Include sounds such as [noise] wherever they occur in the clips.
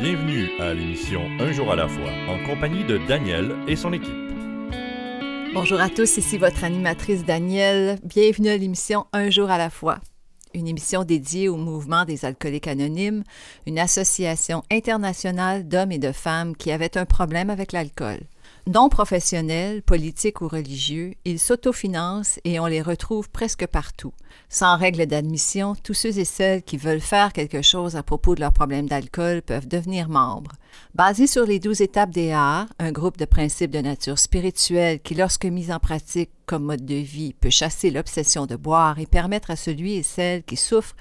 Bienvenue à l'émission Un jour à la fois, en compagnie de Daniel et son équipe. Bonjour à tous, ici votre animatrice Danielle. Bienvenue à l'émission Un jour à la fois, une émission dédiée au mouvement des alcooliques anonymes, une association internationale d'hommes et de femmes qui avaient un problème avec l'alcool. Non professionnels, politiques ou religieux, ils s'autofinancent et on les retrouve presque partout. Sans règle d'admission, tous ceux et celles qui veulent faire quelque chose à propos de leur problème d'alcool peuvent devenir membres. Basé sur les douze étapes des arts, un groupe de principes de nature spirituelle qui, lorsque mis en pratique comme mode de vie, peut chasser l'obsession de boire et permettre à celui et celle qui souffrent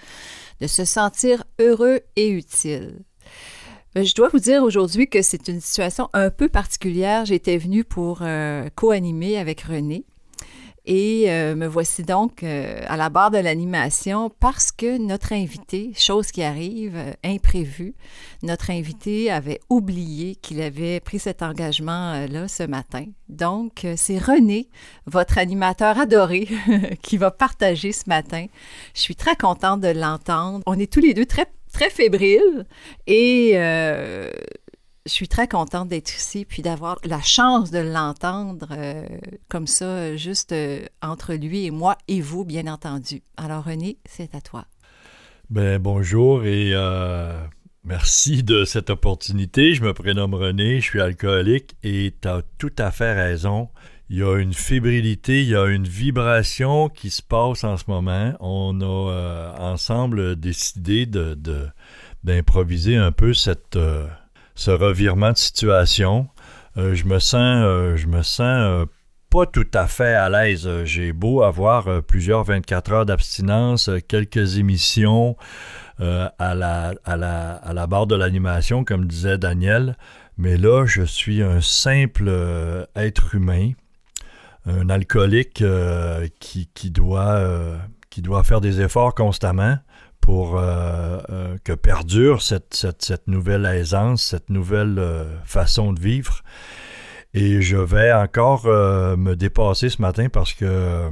de se sentir heureux et utile. Ben, je dois vous dire aujourd'hui que c'est une situation un peu particulière. J'étais venue pour euh, co-animer avec René. Et euh, me voici donc euh, à la barre de l'animation parce que notre invité, chose qui arrive, imprévue, notre invité avait oublié qu'il avait pris cet engagement-là ce matin. Donc, c'est René, votre animateur adoré, [laughs] qui va partager ce matin. Je suis très contente de l'entendre. On est tous les deux très très fébrile et euh, je suis très contente d'être ici puis d'avoir la chance de l'entendre euh, comme ça, juste euh, entre lui et moi et vous, bien entendu. Alors René, c'est à toi. Ben, bonjour et merci de cette opportunité. Je me prénomme René, je suis alcoolique et tu as tout à fait raison il y a une fébrilité, il y a une vibration qui se passe en ce moment. On a euh, ensemble décidé de, d'improviser un peu cette, euh, ce revirement de situation. Euh, je me sens, je me sens pas tout à fait à l'aise. J'ai beau avoir plusieurs 24 heures d'abstinence, quelques émissions à, la, à, la, à la barre de l'animation, comme disait Daniel, mais là, je suis un simple être humain un alcoolique euh, qui, doit, euh, qui doit faire des efforts constamment pour euh, que perdure cette, cette, nouvelle aisance, cette nouvelle façon de vivre. Et je vais encore me dépasser ce matin parce que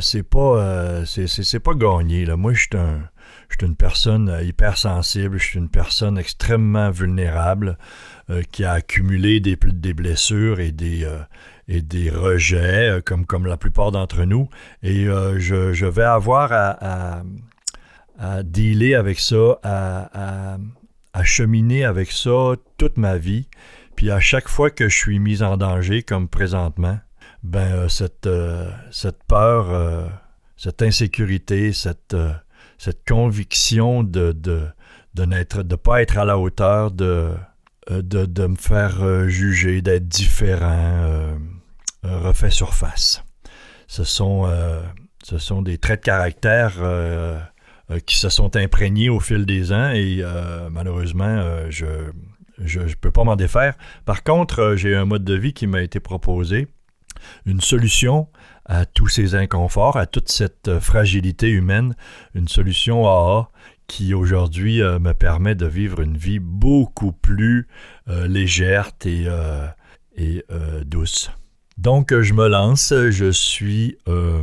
c'est pas pas gagné. Là. Moi, je suis un, une personne hypersensible, je suis une personne extrêmement vulnérable qui a accumulé des, des blessures et des, et des rejets, euh, comme, comme la plupart d'entre nous. Et euh, je, vais avoir à, à, dealer avec ça, à, cheminer avec ça toute ma vie. Puis à chaque fois que je suis mis en danger, comme présentement, ben euh, cette, cette peur, cette insécurité, cette, cette conviction de, de, de ne de pas être à la hauteur, de, de, de me faire juger, d'être différent, refait surface. Ce sont, euh, ce sont des traits de caractère euh, qui se sont imprégnés au fil des ans et malheureusement, je ne peux pas m'en défaire. Par contre, j'ai un mode de vie qui m'a été proposé, une solution à tous ces inconforts, à toute cette fragilité humaine, une solution AA qui aujourd'hui me permet de vivre une vie beaucoup plus légère et, et douce. Donc, je me lance. Je suis, euh,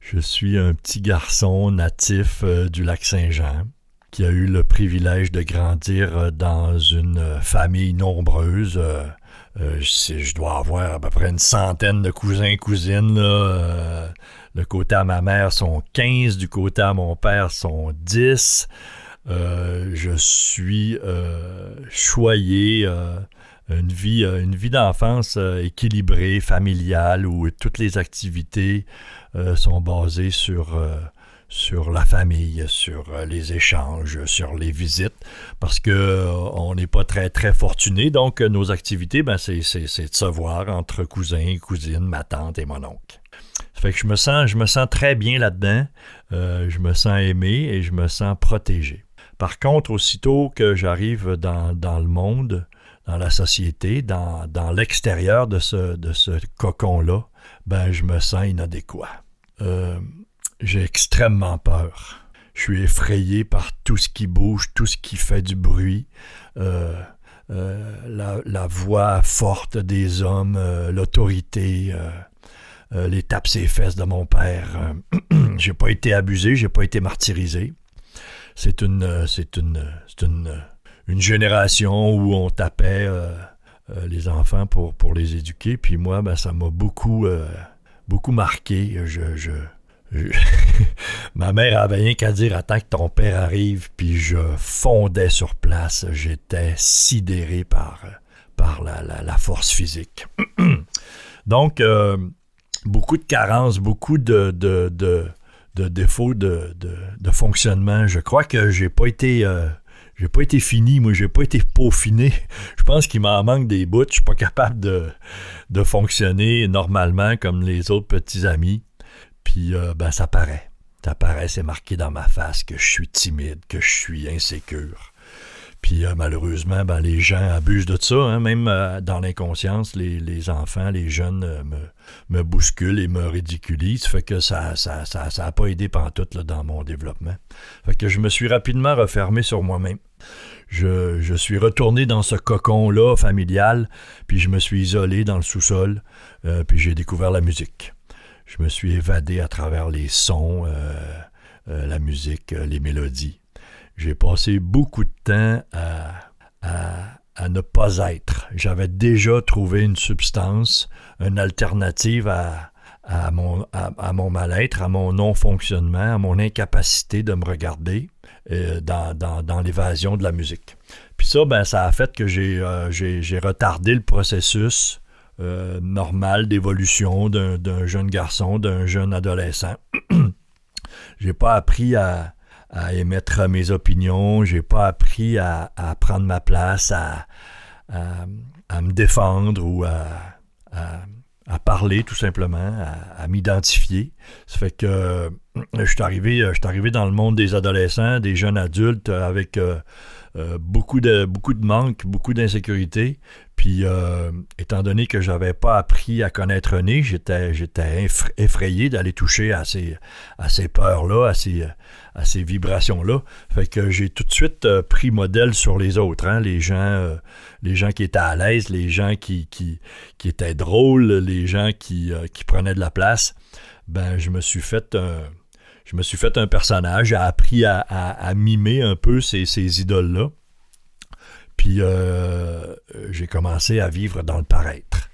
je suis un petit garçon natif euh, du lac Saint-Jean qui a eu le privilège de grandir euh, dans une famille nombreuse. je, dois avoir à peu près une centaine de cousins et cousines. le côté à ma mère sont 15, du côté à mon père sont 10. je suis choyé une vie, euh, une vie d'enfance euh, équilibrée, familiale, où toutes les activités euh, sont basées sur, la famille, sur les échanges, sur les visites, parce que on n'est pas très très fortuné. Donc nos activités, ben, c'est, de se voir entre cousins, cousines, ma tante et mon oncle. Ça fait que je me sens, très bien là-dedans. je me sens aimé et je me sens protégé. Par contre, aussitôt que j'arrive dans le monde, dans la société, dans, dans l'extérieur de ce, de ce cocon-là, ben, je me sens inadéquat. Euh, j'ai extrêmement peur. Je suis effrayé par tout ce qui bouge, tout ce qui fait du bruit. Euh, euh, la, voix forte des hommes, l'autorité, les tapes ses fesses de mon père. [clears throat] j'ai pas été abusé, j'ai pas été martyrisé. C'est une, une, c'est une une génération où on tapait les enfants pour, les éduquer. Puis moi, ben, ça m'a beaucoup, beaucoup marqué. Je, [laughs] Ma mère avait rien qu'à dire attends que ton père arrive, puis je fondais sur place. J'étais sidéré par, la, force physique. [clears throat] Donc, euh, beaucoup de carences, beaucoup de, de, défauts de, fonctionnement. Je crois que j'ai pas été. J'ai pas été fini, moi, j'ai pas été peaufiné. Je pense qu'il m'en manque des bouts. Je suis pas capable de, de fonctionner normalement comme les autres petits amis. Puis, euh, ben, ça paraît. Ça paraît, c'est marqué dans ma face que je suis timide, que je suis insécure. Puis euh, malheureusement, ben, les gens abusent de ça, hein. même euh, dans l'inconscience, les, enfants, les jeunes me, bousculent et me ridiculisent. Fait que ça n'a ça, ça, ça pas aidé pantoute là, dans mon développement. Fait que je me suis rapidement refermé sur moi-même. Je, je, suis retourné dans ce cocon-là familial, puis je me suis isolé dans le sous-sol, puis j'ai découvert la musique je me suis évadé à travers les sons, euh, euh, la musique, euh, les mélodies. J'ai passé beaucoup de temps à, ne pas être. J'avais déjà trouvé une substance, une alternative à, mon, à, mon mal-être, à mon non-fonctionnement, à mon incapacité de me regarder dans, dans, l'évasion de la musique. Puis ça, ben, ça a fait que j'ai retardé le processus euh, normal d'évolution d'un jeune garçon, d'un jeune adolescent. [clears throat] j'ai pas appris à, émettre mes opinions, j'ai pas appris à, prendre ma place, à, me défendre ou à, parler tout simplement, à, m'identifier. Ça fait que euh, je suis arrivé, je arrivé dans le monde des adolescents, des jeunes adultes avec euh, euh, beaucoup, de, beaucoup beaucoup d'insécurité. Puis, euh, étant donné que j'avais pas appris à connaître René, j'étais, j'étais effrayé d'aller toucher à ces, à peurs-là, à ces, à vibrations-là. Fait que j'ai tout de suite euh, pris modèle sur les autres, hein, les gens, les gens qui étaient à l'aise, les gens qui, qui, qui étaient drôles, les gens qui, qui prenaient de la place. Ben, je me suis fait un je me suis fait un personnage, j'ai appris à, mimer un peu ces, idoles-là. Puis euh, j'ai commencé à vivre dans le paraître,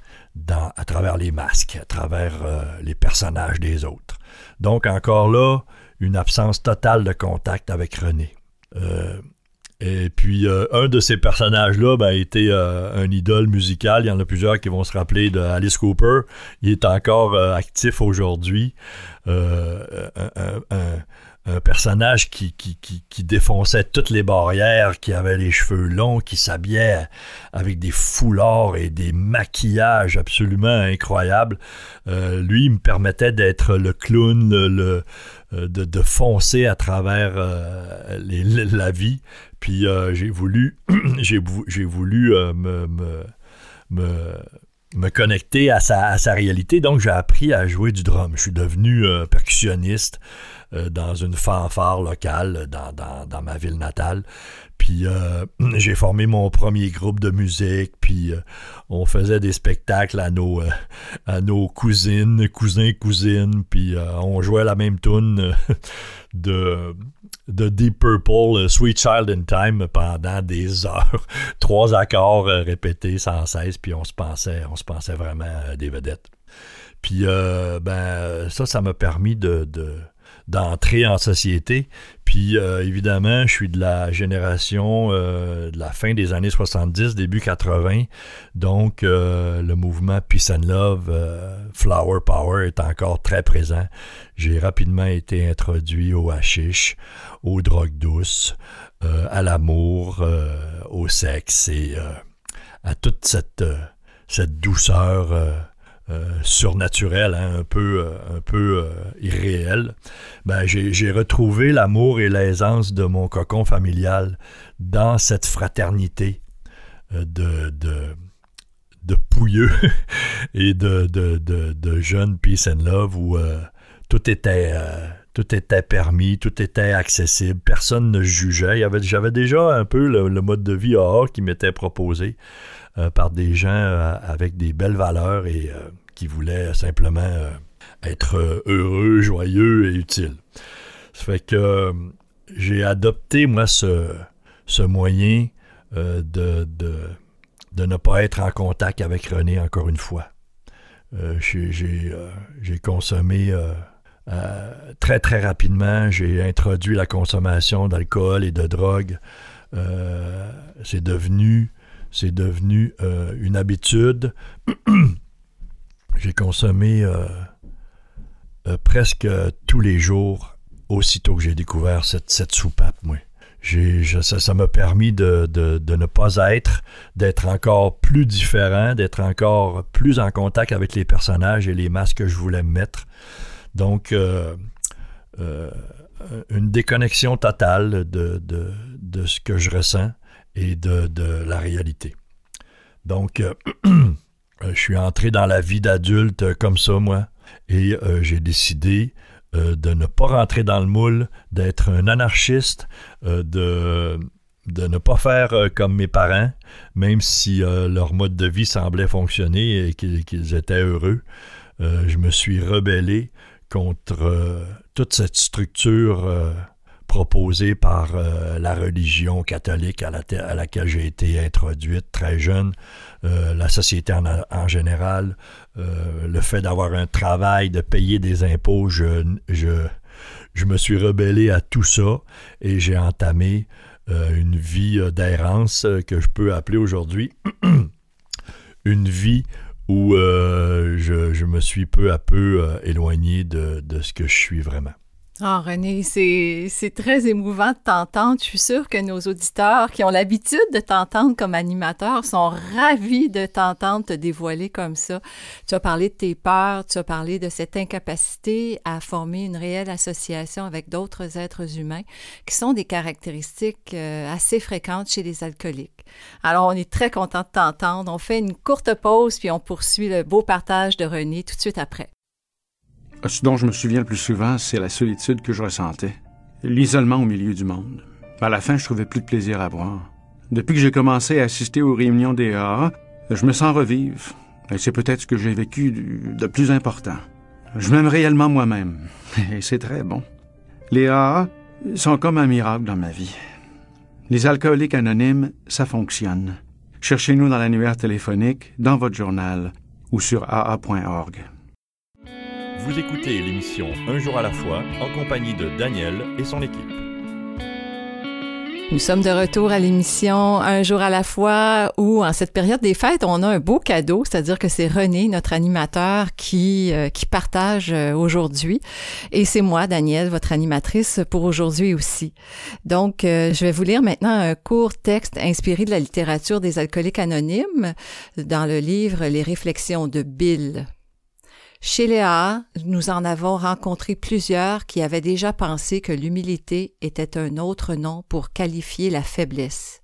à travers les masques, à travers euh, les personnages des autres. Donc encore là, une absence totale de contact avec René. Euh, et puis, euh, un de ces personnages-là ben, a été euh, un idole musical. Il y en a plusieurs qui vont se rappeler de Alice Cooper. Il est encore euh, actif aujourd'hui. un, personnage qui, qui, qui, défonçait toutes les barrières, qui avait les cheveux longs, qui s'habillait avec des foulards et des maquillages absolument incroyables. Lui, il me permettait d'être le clown, le, de, de, foncer à travers la vie. Puis j'ai voulu, [clears throat] j'ai, voulu me, me, connecter à sa, réalité. Donc, j'ai appris à jouer du drum. Je suis devenu percussionniste. Euh, dans une fanfare locale dans, ma ville natale. Puis euh, [clears throat] j'ai formé mon premier groupe de musique, puis euh, on faisait des spectacles à nos, à nos cousines, cousins, cousines, puis on jouait la même tune [laughs] de, de Deep Purple, Sweet Child in Time, pendant des heures. [laughs] Trois accords répétés sans cesse, puis on se pensait, on se pensait vraiment des vedettes. Puis ben ça, ça m'a permis de d'entrer en société. Puis euh, évidemment, je suis de la génération euh, de la fin des années 70, début 80. Donc euh, le mouvement Peace and Love, Flower Power est encore très présent. J'ai rapidement été introduit au hashish, aux drogues douces, à l'amour, au sexe et à toute cette, cette douceur surnaturel, hein, un peu, euh, un peu euh, irréel, ben, j'ai retrouvé l'amour et l'aisance de mon cocon familial dans cette fraternité de, de, de pouilleux [laughs] et de, de, de, jeunes peace and love où tout était tout était permis, tout était accessible, personne ne jugeait. J'avais déjà un peu le, mode de vie hors qui m'était proposé par des gens avec des belles valeurs et qui voulait simplement euh, être euh, heureux, joyeux et utile. Ça fait que euh, j'ai adopté, moi, ce, ce moyen de, de, de, ne pas être en contact avec René encore une fois. j'ai consommé très très rapidement, j'ai introduit la consommation d'alcool et de drogue. c'est devenu c'est devenu une habitude. [clears throat] j'ai consommé euh, presque tous les jours, aussitôt que j'ai découvert cette, cette soupape, moi. ça m'a permis de, ne pas être, d'être encore plus différent, d'être encore plus en contact avec les personnages et les masques que je voulais mettre. Donc, euh, euh, une déconnexion totale de, de, ce que je ressens et de, la réalité. Donc, [clears throat] je suis entré dans la vie d'adulte comme ça, moi et euh, j'ai décidé euh, de ne pas rentrer dans le moule, d'être un anarchiste, euh, de, de ne pas faire comme mes parents, même si leur mode de vie semblait fonctionner et qu'ils étaient heureux. je me suis rebellé contre toute cette structure proposée par la religion catholique à, laquelle j'ai été introduite très jeune, la société en général, euh, le fait d'avoir un travail, de payer des impôts, je, me suis rebellé à tout ça et j'ai entamé euh, une vie euh, d'errance que je peux appeler aujourd'hui [clears throat] une vie où je, me suis peu à peu éloigné de ce que je suis vraiment. Ah, René, c'est très émouvant de t'entendre. Je suis sûre que nos auditeurs qui ont l'habitude de t'entendre comme animateur sont ravis de t'entendre te dévoiler comme ça. Tu as parlé de tes peurs, tu as parlé de cette incapacité à former une réelle association avec d'autres êtres humains, qui sont des caractéristiques euh, assez fréquentes chez les alcooliques. Alors, on est très content de t'entendre. On fait une courte pause, puis on poursuit le beau partage de René tout de suite après. Ce dont je me souviens le plus souvent, c'est la solitude que je ressentais, l'isolement au milieu du monde. À la fin, je trouvais plus de plaisir à boire. Depuis que j'ai commencé à assister aux réunions des AA, je me sens revivre. Et c'est peut-être ce que j'ai vécu de plus important. Je m'aime réellement moi-même. [laughs] Et c'est très bon. Les AA sont comme un miracle dans ma vie. Les alcooliques anonymes, ça fonctionne. Cherchez-nous dans l'annuaire téléphonique, dans votre journal ou sur aa.org. Vous écoutez l'émission Un jour à la fois en compagnie de Daniel et son équipe. Nous sommes de retour à l'émission Un jour à la fois où, en cette période des fêtes, on a un beau cadeau, c'est-à-dire que c'est René, notre animateur, qui, euh, qui partage euh, aujourd'hui. Et c'est moi, Daniel, votre animatrice pour aujourd'hui aussi. Donc, euh, je vais vous lire maintenant un court texte inspiré de la littérature des alcooliques anonymes dans le livre Les réflexions de Bill. Chez Léa, nous en avons rencontré plusieurs qui avaient déjà pensé que l'humilité était un autre nom pour qualifier la faiblesse.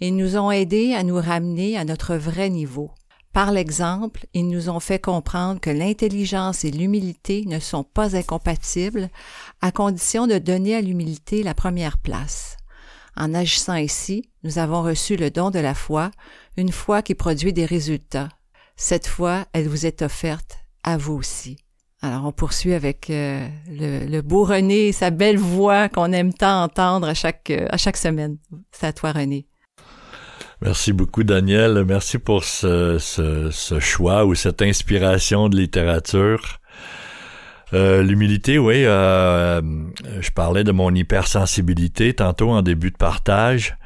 Ils nous ont aidés à nous ramener à notre vrai niveau. Par l'exemple, ils nous ont fait comprendre que l'intelligence et l'humilité ne sont pas incompatibles à condition de donner à l'humilité la première place. En agissant ainsi, nous avons reçu le don de la foi, une foi qui produit des résultats. Cette foi, elle vous est offerte à vous aussi. Alors, on poursuit avec euh, le, beau René sa belle voix qu'on aime tant entendre à chaque, euh, à chaque semaine. C'est à toi, René. Merci beaucoup, Daniel. Merci pour ce, ce, choix ou cette inspiration de littérature. Euh, L'humilité, oui. je parlais de mon hypersensibilité tantôt en début de partage.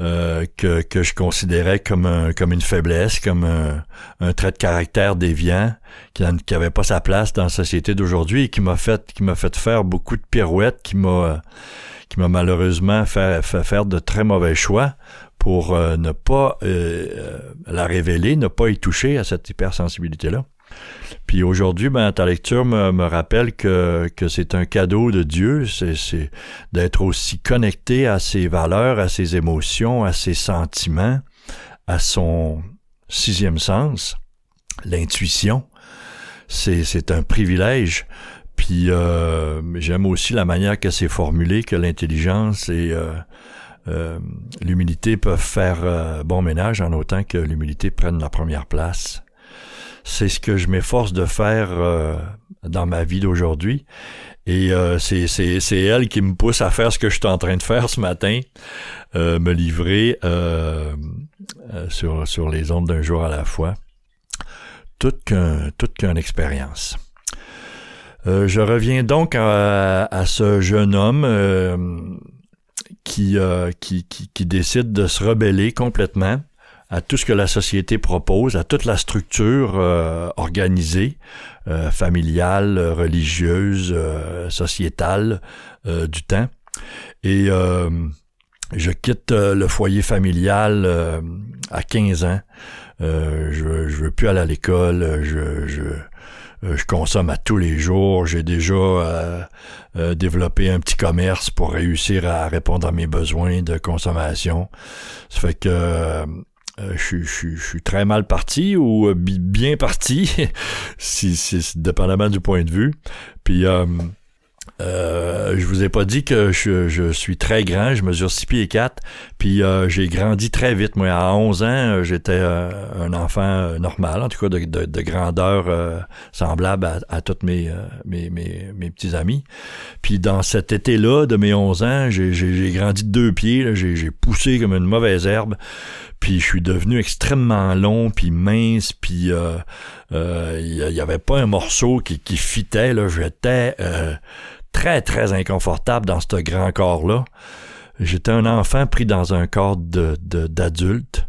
Euh, que, que je considérais comme comme une faiblesse, comme un, trait de caractère déviant qui n'avait pas sa place dans la société d'aujourd'hui et qui m'a fait qui m'a fait faire beaucoup de pirouettes, qui m'a qui m'a malheureusement fait, fait, faire de très mauvais choix pour euh, ne pas euh, la révéler, ne pas y toucher à cette hypersensibilité-là. Puis aujourd'hui, ben, ta lecture me, me rappelle que, que c'est un cadeau de Dieu, c'est d'être aussi connecté à ses valeurs, à ses émotions, à ses sentiments, à son sixième sens, l'intuition. C'est un privilège. Puis euh, j'aime aussi la manière que c'est formulé, que l'intelligence et euh, euh, l'humilité peuvent faire bon ménage en autant que l'humilité prenne la première place c'est ce que je m'efforce de faire euh, dans ma vie d'aujourd'hui. Et euh, c'est elle qui me pousse à faire ce que je suis en train de faire ce matin, euh, me livrer euh, sur, sur les ondes d'un jour à la fois. Toute qu'une toute expérience. je reviens donc à, ce jeune homme qui, qui, qui, décide de se rebeller complètement à tout ce que la société propose, à toute la structure euh, organisée, euh, familiale, religieuse, euh, sociétale du temps. Et je quitte le foyer familial à 15 ans. je, je veux plus aller à l'école. Je, je, je consomme à tous les jours. J'ai déjà développé un petit commerce pour réussir à répondre à mes besoins de consommation. Ça fait que euh, je, suis très mal parti ou euh, bien parti, [laughs] si, si, dépendamment du point de vue. Puis euh, euh, je vous ai pas dit que je, suis très grand, je mesure 6 pieds et 4, puis j'ai grandi très vite. Moi, à 11 ans, j'étais un enfant normal, en tout cas de, de, de grandeur semblable à, tous mes, mes, mes, mes, petits amis. Puis dans cet été-là, de mes 11 ans, j'ai grandi de deux pieds, j'ai poussé comme une mauvaise herbe, puis je suis devenu extrêmement long, puis mince, puis il euh, y, avait pas un morceau qui, qui fitait, là, j'étais très, très inconfortable dans ce grand corps-là. J'étais un enfant pris dans un corps de, d'adulte.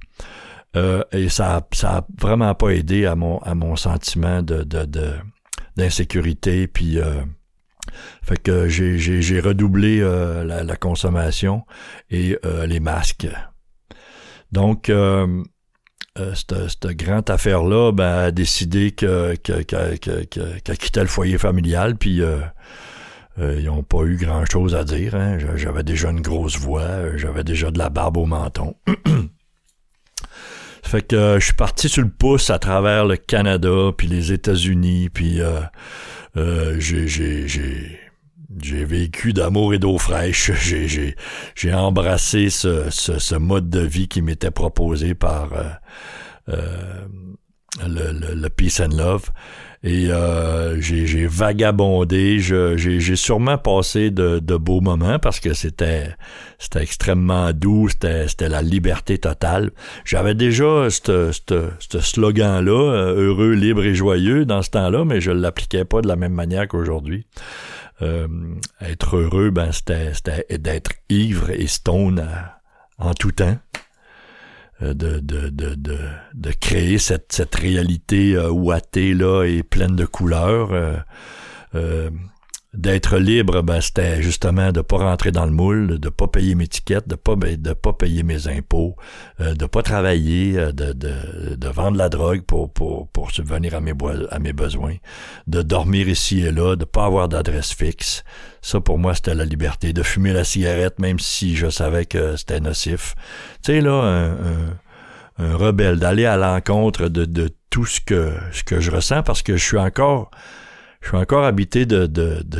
Euh, et ça, ça a vraiment pas aidé à mon, à mon sentiment de, de, d'insécurité. Puis, euh, fait que j'ai, redoublé euh, la, consommation et les masques. Donc, cette, cette, grande affaire-là ben, a décidé que, que, que, qu'elle quittait le foyer familial, puis euh, ils n'ont pas eu grand-chose à dire. Hein. J'avais déjà une grosse voix, euh, j'avais déjà de la barbe au menton. [clears throat] fait que euh, je suis parti sur le pouce à travers le Canada, puis les États-Unis, puis j'ai j'ai vécu d'amour et d'eau fraîche. [laughs] J'ai embrassé ce, mode de vie qui m'était proposé par le, le, le, Peace and Love. Et euh, j'ai vagabondé, j'ai sûrement passé de, beaux moments parce que c'était c'était extrêmement doux, c'était la liberté totale. J'avais déjà ce slogan-là, euh, heureux, libre et joyeux dans ce temps-là, mais je l'appliquais pas de la même manière qu'aujourd'hui. Euh, être heureux, ben c'était d'être ivre et stone en tout temps. Euh, de, de, de, de, de créer cette, cette réalité euh, ouatée là et pleine de couleurs. Euh, euh d'être libre, ben, c'était justement de pas rentrer dans le moule, de pas payer mes tickets, de pas de pas payer mes impôts, euh, de pas travailler, de, de, de, vendre la drogue pour, pour, pour subvenir à mes, à mes besoins, de dormir ici et là, de pas avoir d'adresse fixe. Ça, pour moi, c'était la liberté. De fumer la cigarette, même si je savais que c'était nocif. Tu sais, là, un, un, rebelle, d'aller à l'encontre de, de tout ce que, ce que je ressens, parce que je suis encore, je suis encore habité de,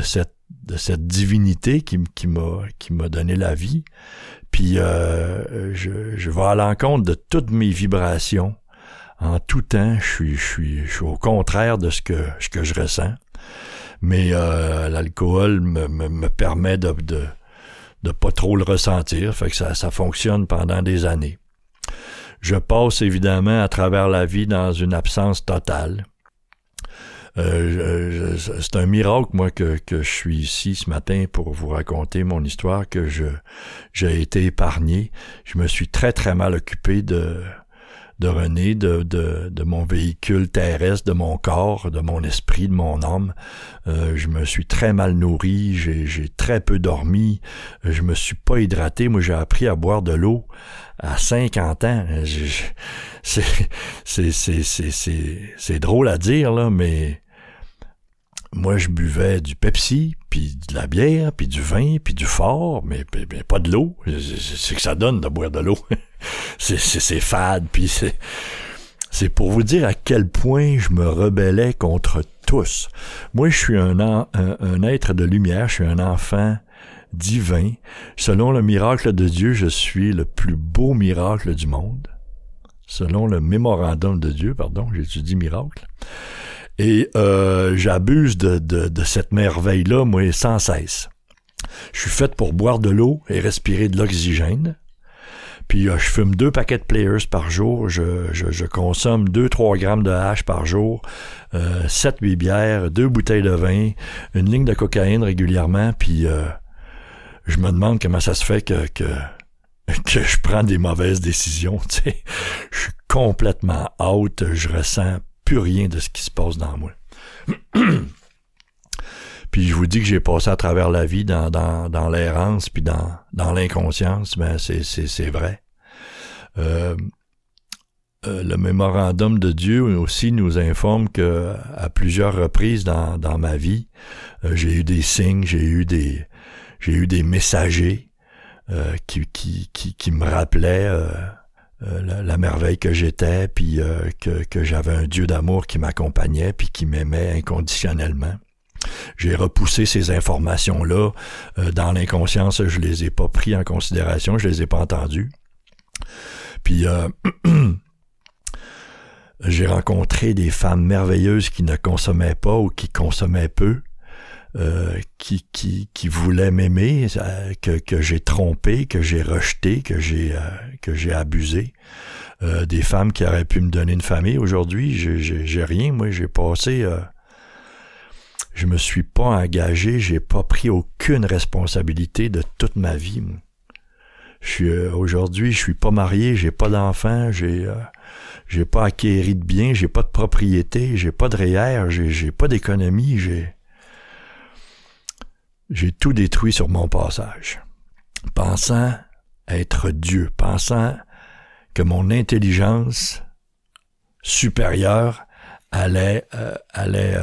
cette, divinité qui, m'a, donné la vie. Puis, euh, je, je vais à l'encontre de toutes mes vibrations. En tout temps, je suis, au contraire de ce que, je ressens mais euh, l'alcool me, me, me, permet de, de, de pas trop le ressentir, fait que ça fonctionne pendant des années. Je passe évidemment à travers la vie dans une absence totale. Euh, c'est un miracle, moi, que, que je suis ici ce matin pour vous raconter mon histoire, que je j'ai été épargné. Je me suis très, très mal occupé de, de René, de, de, de, mon véhicule terrestre, de mon corps, de mon esprit, de mon âme. Euh, je me suis très mal nourri, j'ai très peu dormi, je me suis pas hydraté. Moi, j'ai appris à boire de l'eau à 50 ans. C'est drôle à dire, là, mais moi, je buvais du Pepsi, puis de la bière, puis du vin, puis du fort, mais, pas de l'eau. C'est que ça donne de boire de l'eau. [laughs] c'est fade, puis c'est... C'est pour vous dire à quel point je me rebellais contre tous. Moi, je suis un, être de lumière, je suis un enfant divin. Selon le miracle de Dieu, je suis le plus beau miracle du monde. Selon le mémorandum de Dieu, pardon, j'étudie miracle. Et euh, j'abuse de, de, cette merveille-là, moi, sans cesse. Je suis fait pour boire de l'eau et respirer de l'oxygène. Puis euh, je fume deux paquets de players par jour. Je, je, consomme 2-3 grammes de hache par jour, euh, 7-8 bières, deux bouteilles de vin, une ligne de cocaïne régulièrement. Puis euh, je me demande comment ça se fait que, que, [laughs] que je prends des mauvaises décisions. Tu sais. Je suis complètement out. Je ressens rien de ce qui se passe dans moi. [clears throat] Puis je vous dis que j'ai passé à travers la vie dans, l'errance, puis dans, l'inconscience, ben c'est, vrai. Euh, euh, le mémorandum de Dieu aussi nous informe que à plusieurs reprises dans, ma vie, euh, j'ai eu des signes, j'ai eu des j'ai eu des messagers qui, qui, qui, me rappelaient la, la, merveille que j'étais, puis que, que j'avais un Dieu d'amour qui m'accompagnait, puis qui m'aimait inconditionnellement. J'ai repoussé ces informations-là euh, dans l'inconscience, je les ai pas pris en considération, je les ai pas entendues. Puis euh, [clears throat] j'ai rencontré des femmes merveilleuses qui ne consommaient pas ou qui consommaient peu, euh, qui, qui, voulaient m'aimer, que, que j'ai trompé, que j'ai rejeté, que j'ai que j'ai abusé. des femmes qui auraient pu me donner une famille. Aujourd'hui, j'ai rien. Moi, j'ai passé je me suis pas engagé, j'ai pas pris aucune responsabilité de toute ma vie. Je suis euh, aujourd'hui, je suis pas marié, j'ai pas d'enfant, j'ai euh, j'ai pas acquéri de biens, j'ai pas de propriété, j'ai pas de REER, j'ai j'ai pas d'économie, j'ai j'ai tout détruit sur mon passage. Pensant être Dieu, pensant que mon intelligence supérieure allait euh, allait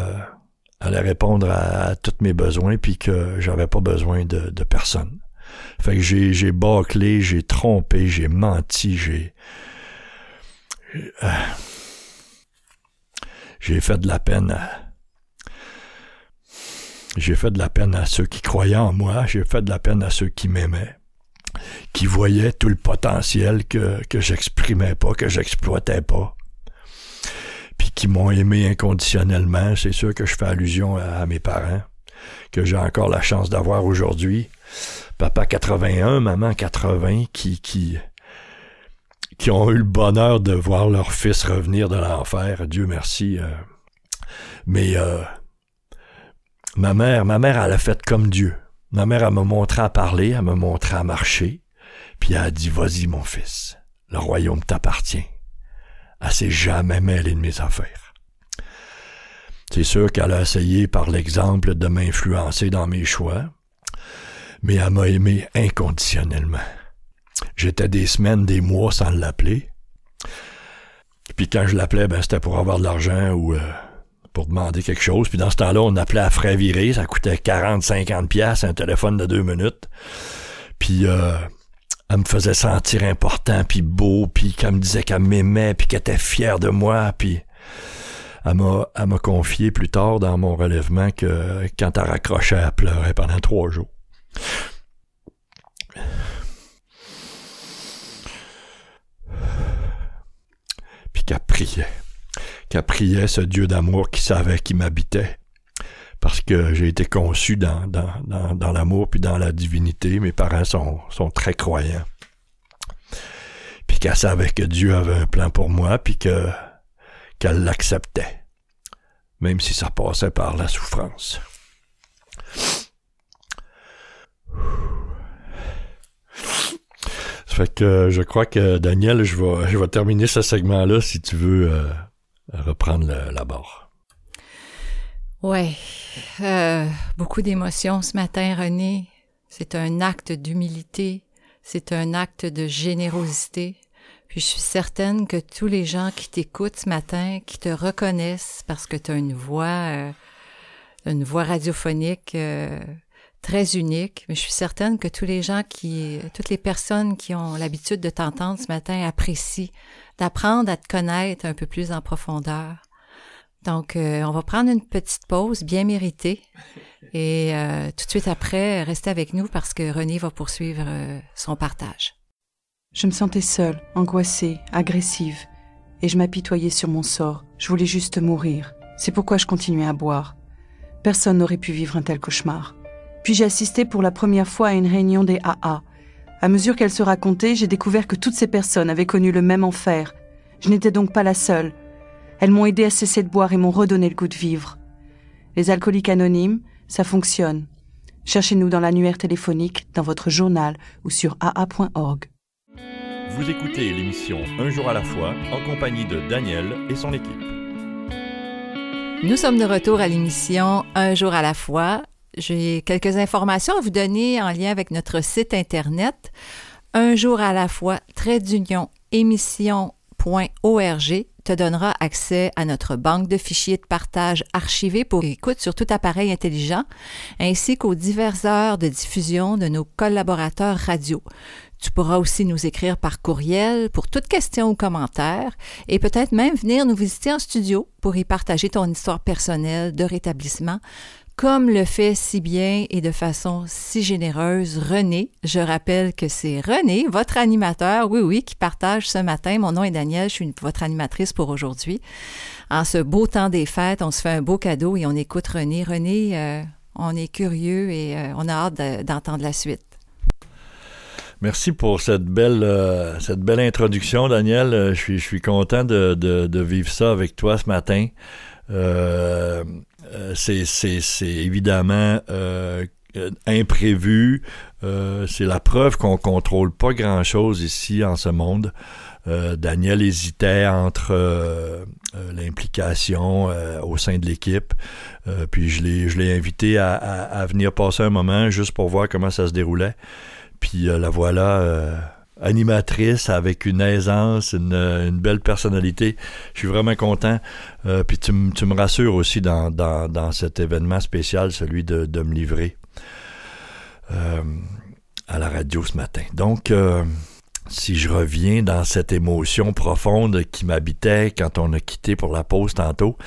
allait répondre à, tous mes besoins puis que j'avais pas besoin de, de personne. Fait que j'ai, j'ai bâclé, j'ai trompé, j'ai menti, j'ai... J'ai fait de la peine à... J'ai fait de la peine à ceux qui croyaient en moi, j'ai fait de la peine à ceux qui m'aimaient, qui voyaient tout le potentiel que, que j'exprimais pas, que j'exploitais pas puis qui m'ont aimé inconditionnellement. C'est sûr que je fais allusion à, mes parents, que j'ai encore la chance d'avoir aujourd'hui. Papa 81, maman 80, qui, qui, qui ont eu le bonheur de voir leur fils revenir de l'enfer. Dieu merci. Euh. Mais euh, ma mère, ma mère, elle a fait comme Dieu. Ma mère, elle m'a montré à parler, elle m'a montré à marcher, puis elle a dit, vas-y mon fils, le royaume t'appartient. Elle s'est jamais mêlée de mes affaires. C'est sûr qu'elle a essayé par l'exemple de m'influencer dans mes choix, mais elle m'a aimé inconditionnellement. J'étais des semaines, des mois sans l'appeler. Puis quand je l'appelais, ben c'était pour avoir de l'argent ou euh, pour demander quelque chose. Puis dans ce temps-là, on appelait à frais virés, ça coûtait 40-50 pièces un téléphone de deux minutes. Puis euh, elle me faisait sentir important, puis beau, puis qu'elle me disait qu'elle m'aimait, puis qu'elle était fière de moi, puis elle m'a, confié plus tard dans mon relèvement que quand elle raccrochait, elle pleurait pendant trois jours. Puis qu'elle priait, qu'elle priait ce Dieu d'amour qui savait qui m'habitait, parce que j'ai été conçu dans, dans, dans, l'amour puis dans la divinité. Mes parents sont, sont très croyants. Puis qu'elle savait que Dieu avait un plan pour moi, puis que qu'elle l'acceptait, même si ça passait par la souffrance. Fait que je crois que Daniel, je vais, je vais terminer ce segment-là si tu veux euh, reprendre la barre. Ouais, euh, beaucoup d'émotions ce matin, René. C'est un acte d'humilité, c'est un acte de générosité. Puis je suis certaine que tous les gens qui t'écoutent ce matin, qui te reconnaissent parce que tu as une voix, euh, une voix radiophonique euh, très unique, mais je suis certaine que tous les gens qui, toutes les personnes qui ont l'habitude de t'entendre ce matin apprécient d'apprendre à te connaître un peu plus en profondeur. Donc, euh, on va prendre une petite pause bien méritée. Et euh, tout de suite après, restez avec nous parce que René va poursuivre euh, son partage. Je me sentais seule, angoissée, agressive, et je m'apitoyais sur mon sort. Je voulais juste mourir. C'est pourquoi je continuais à boire. Personne n'aurait pu vivre un tel cauchemar. Puis j'ai assisté pour la première fois à une réunion des AA. À mesure qu'elle se racontait, j'ai découvert que toutes ces personnes avaient connu le même enfer. Je n'étais donc pas la seule. Elles m'ont aidé à cesser de boire et m'ont redonné le goût de vivre. Les alcooliques anonymes, ça fonctionne. Cherchez-nous dans l'annuaire téléphonique, dans votre journal ou sur aa.org. Vous écoutez l'émission Un jour à la fois en compagnie de Daniel et son équipe. Nous sommes de retour à l'émission Un jour à la fois. J'ai quelques informations à vous donner en lien avec notre site Internet. Un jour à la fois, trait d'union, te donnera accès à notre banque de fichiers de partage archivés pour écoute sur tout appareil intelligent, ainsi qu'aux diverses heures de diffusion de nos collaborateurs radio. Tu pourras aussi nous écrire par courriel pour toute question ou commentaire et peut-être même venir nous visiter en studio pour y partager ton histoire personnelle de rétablissement, comme le fait si bien et de façon si généreuse René. Je rappelle que c'est René, votre animateur, oui, oui, qui partage ce matin. Mon nom est Daniel, je suis votre animatrice pour aujourd'hui. En ce beau temps des fêtes, on se fait un beau cadeau et on écoute René. René, euh, on est curieux et euh, on a hâte d'entendre la suite. Merci pour cette belle, euh, cette belle introduction, Daniel. Je suis, content de, vivre ça avec toi ce matin. Euh, c'est évidemment euh, imprévu. Euh, c'est la preuve qu'on contrôle pas grand-chose ici en ce monde. Daniel hésitait entre l'implication au sein de l'équipe. puis je l'ai invité à, à, venir passer un moment juste pour voir comment ça se déroulait. Puis la voilà animatrice avec une aisance, une, belle personnalité. Je suis vraiment content. Euh, puis tu, me rassures aussi dans, dans, cet événement spécial, celui de, de me livrer euh, à la radio ce matin. Donc, euh, si je reviens dans cette émotion profonde qui m'habitait quand on a quitté pour la pause tantôt,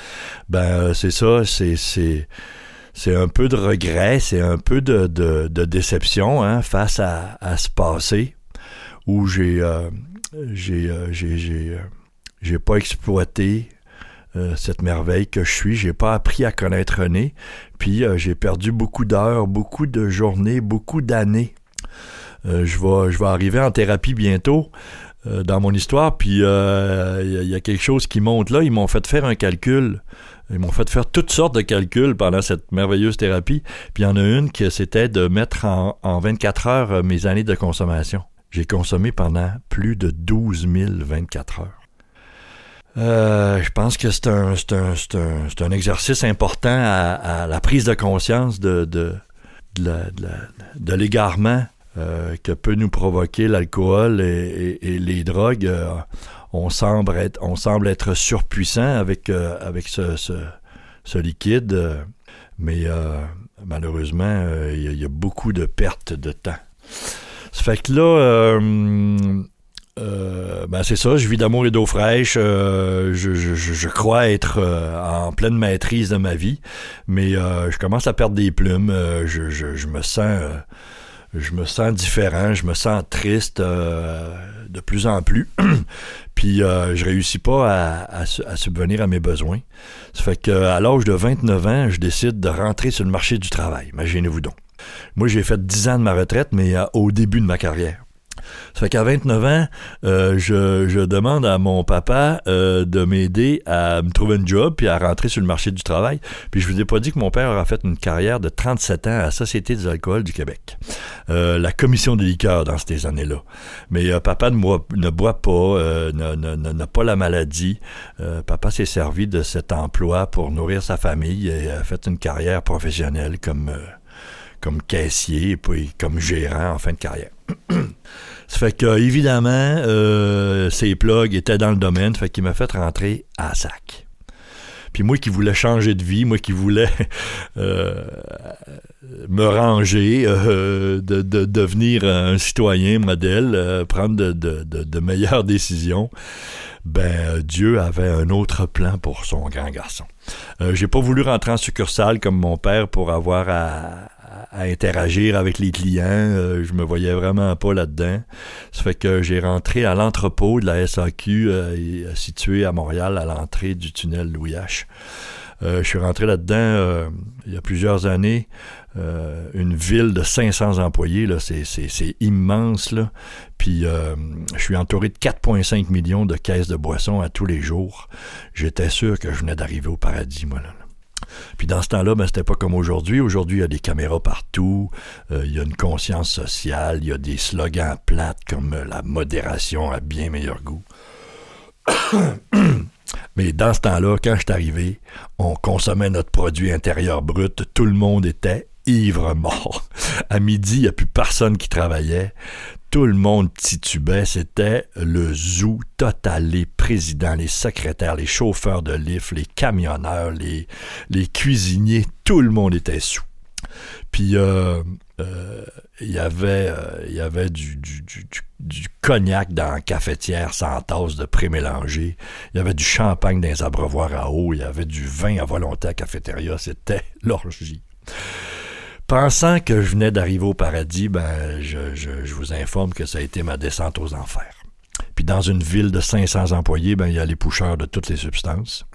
ben c'est ça, c'est c'est un peu de regret, c'est un peu de, de, déception hein, face à, à ce passé où j'ai euh, euh, euh, j'ai pas exploité cette merveille que je suis. J'ai pas appris à connaître René. Puis j'ai perdu beaucoup d'heures, beaucoup de journées, beaucoup d'années. je vais je arriver en thérapie bientôt dans mon histoire. Puis il y, a quelque chose qui monte là. Ils m'ont fait faire un calcul. Ils m'ont fait faire toutes sortes de calculs pendant cette merveilleuse thérapie. Puis il y en a une qui c'était de mettre en, en 24 heures mes années de consommation. J'ai consommé pendant plus de 12 024 heures. Euh, je pense que c'est un, un, un, un, exercice important à, la prise de conscience de, de, de, l'égarement euh, que peut nous provoquer l'alcool et, les drogues. Euh, on, semble être, on semble être surpuissant avec, avec ce, ce, liquide, mais malheureusement, il y, a beaucoup de pertes de temps. Ça fait que là, euh, euh, ben c'est ça, je vis d'amour et d'eau fraîche. Euh, je, je, crois être en pleine maîtrise de ma vie, mais je commence à perdre des plumes. Je, je, me sens, je me sens différent, je me sens triste de plus en plus. [clears throat] Puis je réussis pas à, subvenir à mes besoins. Ça fait qu'à l'âge de 29 ans, je décide de rentrer sur le marché du travail. Imaginez-vous donc. Moi, j'ai fait 10 ans de ma retraite, mais euh, au début de ma carrière. Ça fait qu'à 29 ans, euh, je, demande à mon papa euh, de m'aider à me trouver un job puis à rentrer sur le marché du travail. Puis je vous ai pas dit que mon père a fait une carrière de 37 ans à la Société des alcools du Québec. la commission des liqueurs dans ces années-là. Mais papa ne ne boit pas, n'a pas la maladie. papa s'est servi de cet emploi pour nourrir sa famille et a fait une carrière professionnelle comme comme caissier et puis comme gérant en fin de carrière. [clears throat] ça fait que, évidemment, euh, plugs étaient dans le domaine, ça fait qu'il m'a fait rentrer à sac. Puis moi qui voulais changer de vie, moi qui voulais [laughs] euh, me ranger, euh, de, devenir un citoyen modèle, prendre de, de, meilleures décisions, ben Dieu avait un autre plan pour son grand garçon. J'ai pas voulu rentrer en succursale comme mon père pour avoir à, à, interagir avec les clients. Euh, je me voyais vraiment pas là-dedans. Ça fait que j'ai rentré à l'entrepôt de la SAQ euh, euh, situé à Montréal à l'entrée du tunnel Louis H. je suis rentré là-dedans il y a plusieurs années. une ville de 500 employés, c'est, immense. Là. Puis je suis entouré de 4,5 millions de caisses de boissons à tous les jours. J'étais sûr que je venais d'arriver au paradis, moi. Là. Puis dans ce temps-là, ben, c'était pas comme aujourd'hui. Aujourd'hui, il y a des caméras partout, euh, il y a une conscience sociale, il y a des slogans plates comme euh, la modération a bien meilleur goût. [coughs] Mais dans ce temps-là, quand je suis arrivé, on consommait notre produit intérieur brut, tout le monde était ivre mort. [laughs] À midi, il n'y a plus personne qui travaillait tout le monde titubait, c'était le zoo total. Les présidents, les secrétaires, les chauffeurs de lift, les camionneurs, les, cuisiniers, tout le monde était sous. Puis euh, euh, il y avait, euh, il y avait du, cognac dans la cafetière sans tasse de pré-mélangé. Il y avait du champagne dans les abreuvoirs à eau. Il y avait du vin à volonté à cafétéria. C'était [laughs] l'orgie. Pensant que je venais d'arriver au paradis, ben, je, vous informe que ça a été ma descente aux enfers. Puis dans une ville de 500 employés, ben, il y a les pousseurs de toutes les substances.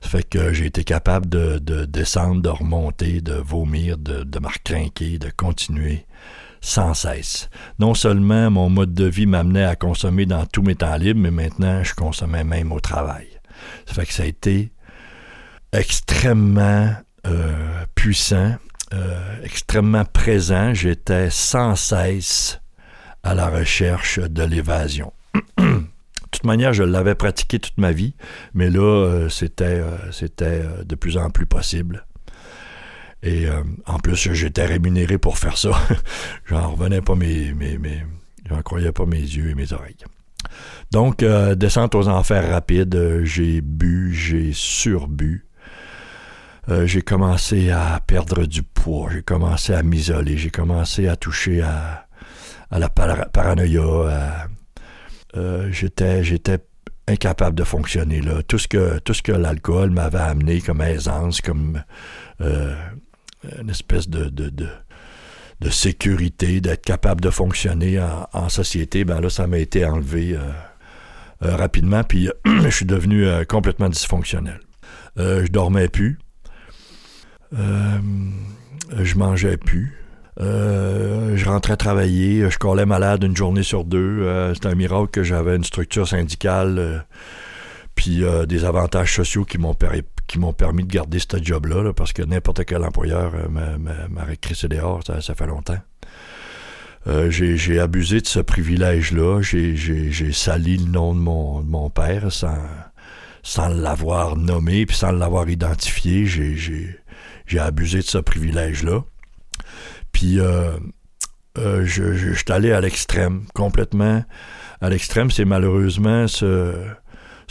Ça fait que j'ai été capable de, descendre, de remonter, de vomir, de, de me recrinquer, de continuer sans cesse. Non seulement mon mode de vie m'amenait à consommer dans tous mes temps libres, mais maintenant je consommais même au travail. Ça fait que ça a été extrêmement euh, puissant euh, extrêmement présent. J'étais sans cesse à la recherche de l'évasion. de toute manière, je l'avais pratiqué toute ma vie, mais là, euh, c'était, euh, de plus en plus possible. Et en plus, j'étais rémunéré pour faire ça. [laughs] j'en revenais pas mes, mes, mes j'en croyais pas mes yeux et mes oreilles. Donc, descente aux enfers rapides, j'ai bu, j'ai surbu. Euh, j'ai commencé à perdre du poids, j'ai commencé à m'isoler, j'ai commencé à toucher à, la paranoïa. Euh, j'étais, incapable de fonctionner là. Tout ce que, l'alcool m'avait amené comme aisance, comme euh, une espèce de, sécurité, d'être capable de fonctionner en, société, ben là, ça m'a été enlevé rapidement, puis [clears throat] je suis devenu complètement dysfonctionnel. je dormais plus. Euh, je mangeais plus. Euh, je rentrais travailler, je collais malade une journée sur deux. Euh, c'était un miracle que j'avais une structure syndicale, puis des avantages sociaux qui m'ont permis de garder ce job-là, parce que n'importe quel employeur m'aurait crissé dehors, ça, ça fait longtemps. j'ai abusé de ce privilège-là, j'ai sali le nom de mon, de mon père sans, sans l'avoir nommé, puis sans l'avoir identifié. J'ai j'ai abusé de ce privilège-là. Puis euh, euh, je, suis allé à l'extrême, complètement à l'extrême. C'est malheureusement ce,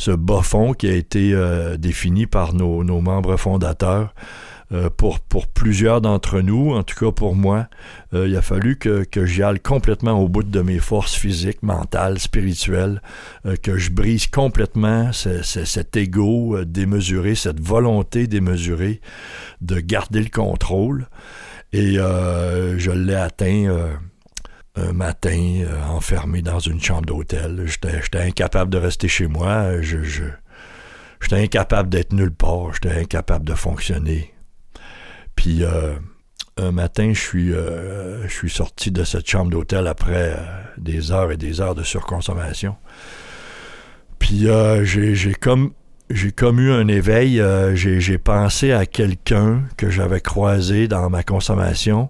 bas fond qui a été euh, défini par nos membres fondateurs. Euh, pour, plusieurs d'entre nous, en tout cas pour moi, euh, il a fallu que, j'y aille complètement au bout de mes forces physiques, mentales, spirituelles, euh, que je brise complètement cet ego démesuré, cette volonté démesurée de garder le contrôle. Et je l'ai atteint un matin, enfermé dans une chambre d'hôtel. J'étais incapable de rester chez moi. Je, je, J'étais incapable d'être nulle part, j'étais incapable de fonctionner. Puis euh, un matin, je suis, euh, je suis sorti de cette chambre d'hôtel après euh, des heures et des heures de surconsommation. Puis j'ai comme j'ai comme eu un éveil. j'ai pensé à quelqu'un que j'avais croisé dans ma consommation,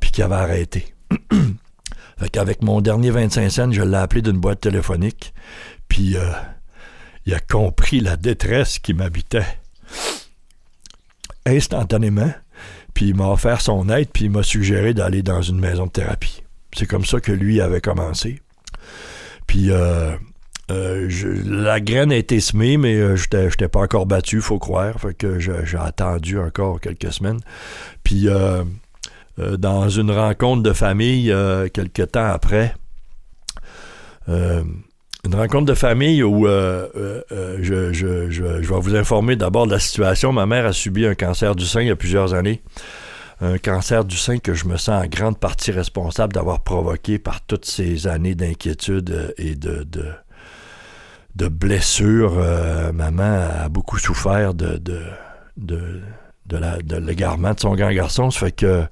puis qui avait arrêté. [clears throat] fait qu'avec mon dernier 25 cents, je l'ai appelé d'une boîte téléphonique, puis il a compris la détresse qui m'habitait instantanément. Puis il m'a offert son aide, puis il m'a suggéré d'aller dans une maison de thérapie. C'est comme ça que lui avait commencé. Puis euh, euh, la graine a été semée, mais euh, je n'étais pas encore battu, faut croire. J'ai attendu encore quelques semaines. Puis dans une rencontre de famille, quelques temps après, une rencontre de famille où euh, euh, euh, je, je, vais vous informer d'abord de la situation. Ma mère a subi un cancer du sein il y a plusieurs années. Un cancer du sein que je me sens en grande partie responsable d'avoir provoqué par toutes ces années d'inquiétude et de, de, blessures. maman a beaucoup souffert de l'égarement de son grand garçon. Ça fait que,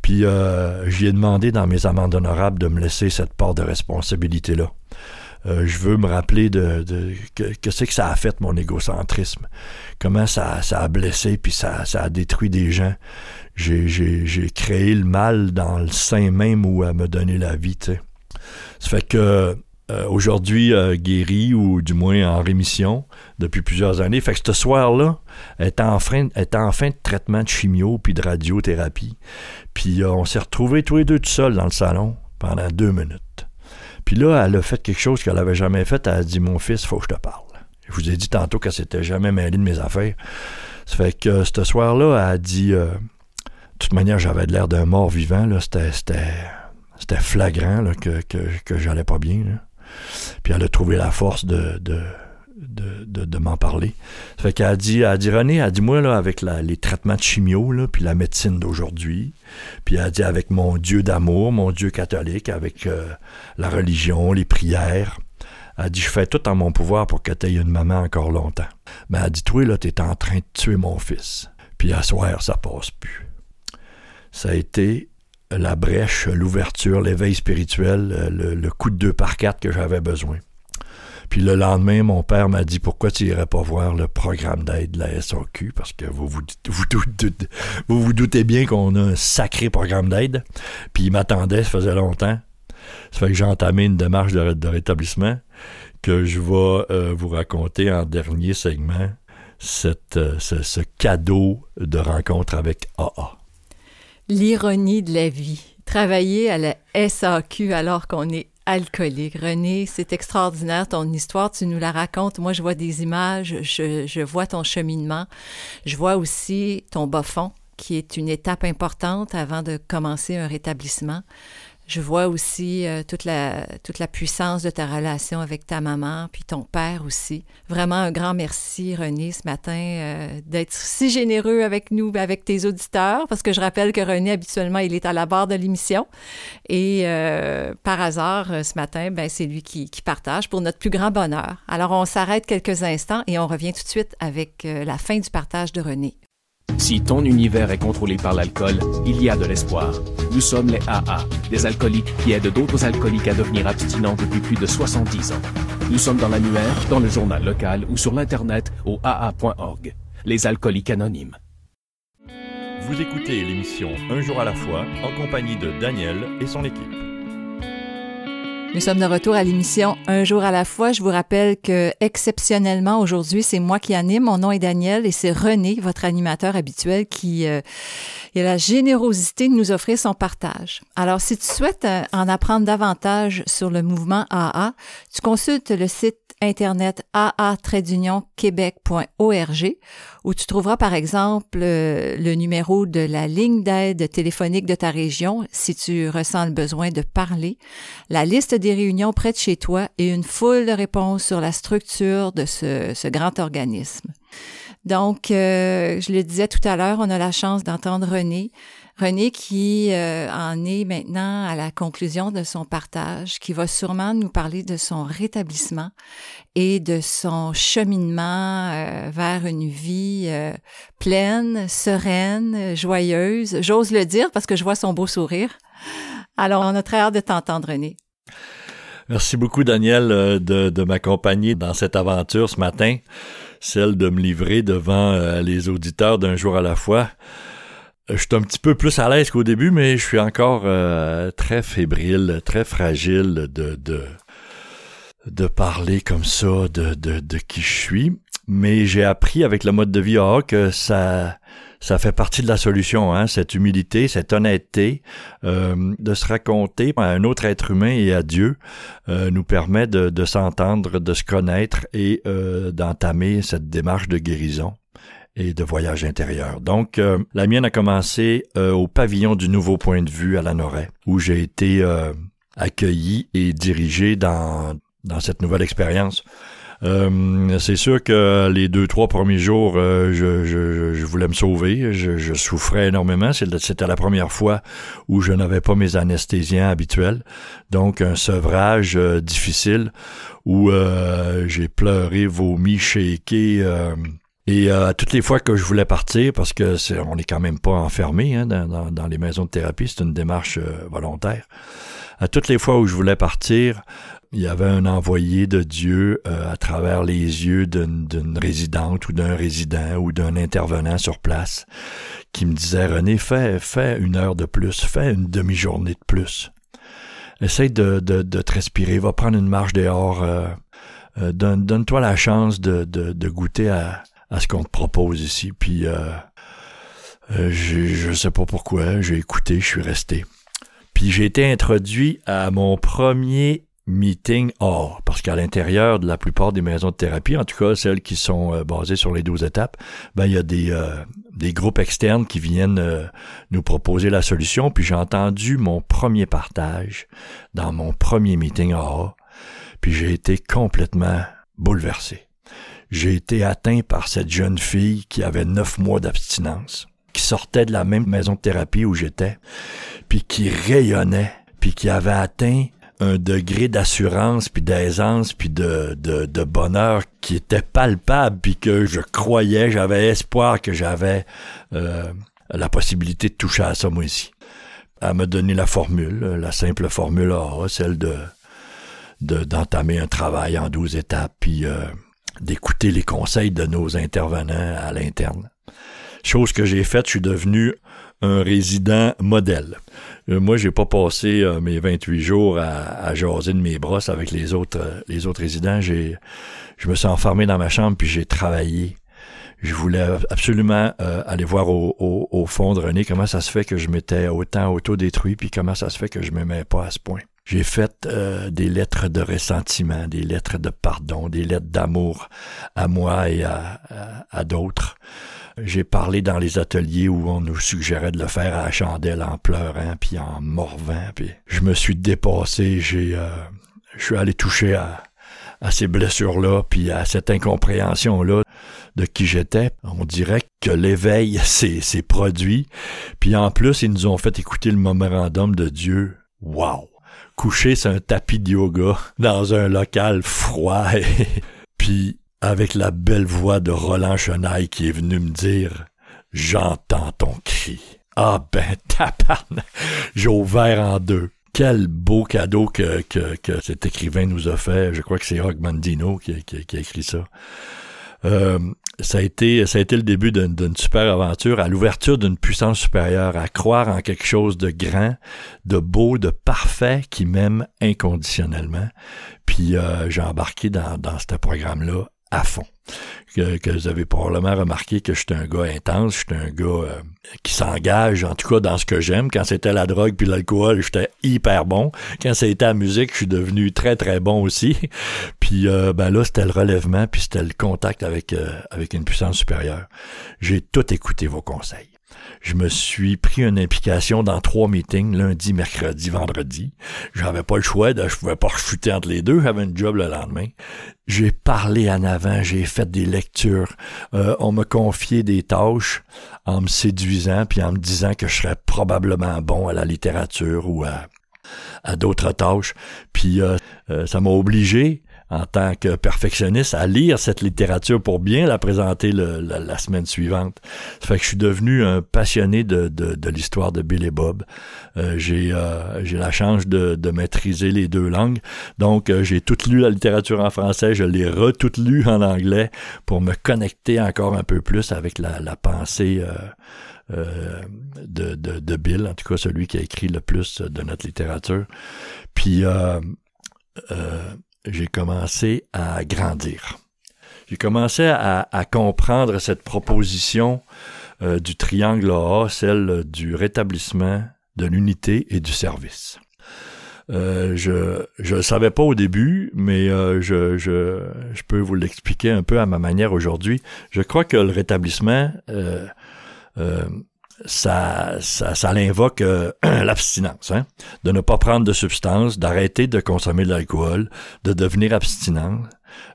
puis euh, j'y ai demandé dans mes amendes honorables de me laisser cette part de responsabilité-là. Euh, je veux me rappeler de, que, c'est que ça a fait mon égocentrisme. Comment ça, ça a blessé puis ça, ça a détruit des gens. J'ai créé le mal dans le sein même où elle me donnait la vie. Ça fait que euh, aujourd'hui euh, guéri ou du moins en rémission depuis plusieurs années. Fait que ce soir-là, elle était en fin, en fin de traitement de chimio puis de radiothérapie. Puis on s'est retrouvés tous les deux tout seuls dans le salon pendant deux minutes. Puis là, elle a fait quelque chose qu'elle n'avait jamais fait. Elle a dit Mon fils, faut que je te parle. Je vous ai dit tantôt qu'elle s'était jamais mêlée de mes affaires. Ça fait que euh, ce soir-là, elle a dit euh, De toute manière, j'avais l'air d'un mort vivant. C'était flagrant que, que, j'allais pas bien. Puis elle a trouvé la force de, de, m'en parler. Fait dit, elle a dit René, elle a dit moi, avec les traitements de chimio, puis la médecine d'aujourd'hui, puis elle a dit avec mon Dieu d'amour, mon Dieu catholique, avec euh, la religion, les prières, elle a dit Je fais tout en mon pouvoir pour que tu aies une maman encore longtemps. Mais elle a dit Toi, là, tu es en train de tuer mon fils. Puis à soir, ça passe plus. Ça a été la brèche, l'ouverture, l'éveil spirituel, euh, le, coup de deux par quatre que j'avais besoin. Puis le lendemain, mon père m'a dit pourquoi tu irais pas voir le programme d'aide de la SAQ parce que vous vous, vous, doutez, vous, vous doutez bien qu'on a un sacré programme d'aide. Puis il m'attendait, ça faisait longtemps. Ça fait que j'ai entamé une démarche de, rétablissement que je vais euh, vous raconter en dernier segment cette, euh, ce, cadeau de rencontre avec AA. L'ironie de la vie. Travailler à la SAQ alors qu'on est alcoolique. René, c'est extraordinaire ton histoire, tu nous la racontes. Moi, je vois des images, je, je vois ton cheminement, je vois aussi ton bas fond, qui est une étape importante avant de commencer un rétablissement. Je vois aussi euh, toute, la, puissance de ta relation avec ta maman, puis ton père aussi. Vraiment un grand merci, René, ce matin, euh, d'être si généreux avec nous, avec tes auditeurs, parce que je rappelle que René, habituellement, il est à la barre de l'émission. Et euh, par hasard, ce matin, ben, c'est lui qui, partage pour notre plus grand bonheur. Alors, on s'arrête quelques instants et on revient tout de suite avec la fin du partage de René. Si ton univers est contrôlé par l'alcool, il y a de l'espoir. Nous sommes les AA, des alcooliques qui aident d'autres alcooliques à devenir abstinents depuis plus de 70 ans. Nous sommes dans l'annuaire, dans le journal local ou sur l'Internet au AA.org. Les alcooliques anonymes. Vous écoutez l'émission Un jour à la fois en compagnie de Daniel et son équipe. Nous sommes de retour à l'émission Un jour à la fois. Je vous rappelle que exceptionnellement aujourd'hui, c'est moi qui anime. Mon nom est Daniel et c'est René, votre animateur habituel, qui euh, a la générosité de nous offrir son partage. Alors, si tu souhaites euh, en apprendre davantage sur le mouvement AA, tu consultes le site internet aa-québec.org où tu trouveras par exemple euh, le numéro de la ligne d'aide téléphonique de ta région si tu ressens le besoin de parler, la liste des réunions près de chez toi et une foule de réponses sur la structure de ce, grand organisme. Donc, euh, je le disais tout à l'heure, on a la chance d'entendre René. René qui euh, en est maintenant à la conclusion de son partage, qui va sûrement nous parler de son rétablissement et de son cheminement euh, vers une vie pleine, sereine, joyeuse. J'ose le dire parce que je vois son beau sourire. Alors, on a très hâte de t'entendre, René. Merci beaucoup, Daniel, de, m'accompagner dans cette aventure ce matin celle de me livrer devant euh, les auditeurs d'un jour à la fois. Euh, je suis un petit peu plus à l'aise qu'au début, mais je suis encore euh, très fébrile, très fragile de, de, de parler comme ça de, de, de qui je suis. Mais j'ai appris avec le mode de vie AA que ça, ça fait partie de la solution, hein, cette humilité, cette honnêteté, euh, de se raconter à un autre être humain et à Dieu nous permet de, de s'entendre, de se connaître et d'entamer cette démarche de guérison et de voyage intérieur. Donc, euh, la mienne a commencé euh, au pavillon du Nouveau Point de Vue à la Noret, où j'ai été accueilli et dirigé dans, dans cette nouvelle expérience. Euh, c'est sûr que les deux, trois premiers jours, euh, je, je, je, voulais me sauver. Je, je souffrais énormément. C'était la première fois où je n'avais pas mes anesthésiens habituels. Donc, un sevrage euh, difficile où j'ai pleuré, vomi, shaké Et euh, toutes les fois que je voulais partir, parce que on n'est quand même pas enfermé hein, dans, dans, les maisons de thérapie, c'est une démarche euh, volontaire. À toutes les fois où je voulais partir, il y avait un envoyé de Dieu euh, à travers les yeux d'une, résidente ou d'un résident ou d'un intervenant sur place qui me disait René, fais, fais une heure de plus, fais une demi-journée de plus. Essaye de, de, de te respirer, va prendre une marche dehors, donne, donne-toi la chance de, de, de goûter à, à ce qu'on te propose ici. Puis euh, euh je ne sais pas pourquoi, j'ai écouté, je suis resté. Puis j'ai été introduit à mon premier meeting hors, parce qu'à l'intérieur de la plupart des maisons de thérapie, en tout cas celles qui sont euh, basées sur les 12 étapes, ben il y a des, euh, des groupes externes qui viennent nous proposer la solution. Puis j'ai entendu mon premier partage dans mon premier meeting hors, puis j'ai été complètement bouleversé j'ai été atteint par cette jeune fille qui avait neuf mois d'abstinence, qui sortait de la même maison de thérapie où j'étais, puis qui rayonnait, puis qui avait atteint un degré d'assurance, puis d'aisance, puis de, de, bonheur qui était palpable, puis que je croyais, j'avais espoir que j'avais euh, la possibilité de toucher à ça moi aussi. Elle m'a donné la formule, la simple formule celle de d'entamer un travail en douze étapes, puis euh, d'écouter les conseils de nos intervenants à l'interne. Chose que j'ai faite, je suis devenu un résident modèle. Euh, moi, j'ai pas passé euh, mes 28 jours à, à, jaser de mes brosses avec les autres, euh, les autres résidents. J'ai, je me suis enfermé dans ma chambre puis j'ai travaillé. Je voulais absolument aller voir au, fond de René comment ça se fait que je m'étais autant autodétruit puis comment ça se fait que je m'aimais pas à ce point. J'ai fait euh, des lettres de ressentiment, des lettres de pardon, des lettres d'amour à moi et à, à, d'autres. J'ai parlé dans les ateliers où on nous suggérait de le faire à la chandelle en pleurant puis en morvant. Puis je me suis dépassé. J'ai, euh, je suis allé toucher à, à ces blessures-là, puis à cette incompréhension-là de qui j'étais. On dirait que l'éveil [laughs] s'est produit. Puis en plus, ils nous ont fait écouter le mémorandum de Dieu. Wow! Couché sur un tapis de yoga dans un local froid [laughs] puis avec la belle voix de Roland Chenaille qui est venu me dire J'entends ton cri. Ah ben [laughs] tabarnak, j'ai ouvert en deux. Quel beau cadeau que, que, que cet écrivain nous a fait. Je crois que c'est Rock Mandino qui, a écrit ça. Euh, ça a été ça a été le début d'une super aventure à l'ouverture d'une puissance supérieure, à croire en quelque chose de grand, de beau, de parfait qui m'aime inconditionnellement. Puis euh, j'ai embarqué dans, dans ce programme-là à fond que, vous avez probablement remarqué que je suis un gars intense, je suis un gars euh, qui s'engage, en tout cas dans ce que j'aime. Quand c'était la drogue puis l'alcool, j'étais hyper bon. Quand c'était la musique, je suis devenu très très bon aussi. [laughs] puis euh, ben là, c'était le relèvement, puis c'était le contact avec euh, avec une puissance supérieure. J'ai tout écouté vos conseils je me suis pris une implication dans trois meetings, lundi, mercredi, vendredi. J'avais pas le choix, de, je pouvais pas chuter entre les deux, j'avais un job le lendemain. J'ai parlé en avant, j'ai fait des lectures. Euh, on me confiait des tâches en me séduisant puis en me disant que je serais probablement bon à la littérature ou à, à d'autres tâches. Puis euh, euh, ça m'a obligé en tant que perfectionniste à lire cette littérature pour bien la présenter la, semaine suivante. Ça fait que je suis devenu un passionné de, l'histoire de Bill et Bob. Euh, j'ai euh, j'ai la chance de, maîtriser les deux langues. Donc, euh, j'ai tout lu la littérature en français, je l'ai re-toute lu en anglais pour me connecter encore un peu plus avec la, pensée de, Bill, en tout cas celui qui a écrit le plus de notre littérature. Puis, j'ai commencé à grandir. J'ai commencé à, comprendre cette proposition euh, du triangle A, celle du rétablissement, de l'unité et du service. Euh, je je savais pas au début, mais euh, je, je, je peux vous l'expliquer un peu à ma manière aujourd'hui. Je crois que le rétablissement ça, ça, ça l'invoque euh, [clears throat] l'abstinence, hein? de ne pas prendre de substances, d'arrêter de consommer de l'alcool, de devenir abstinent,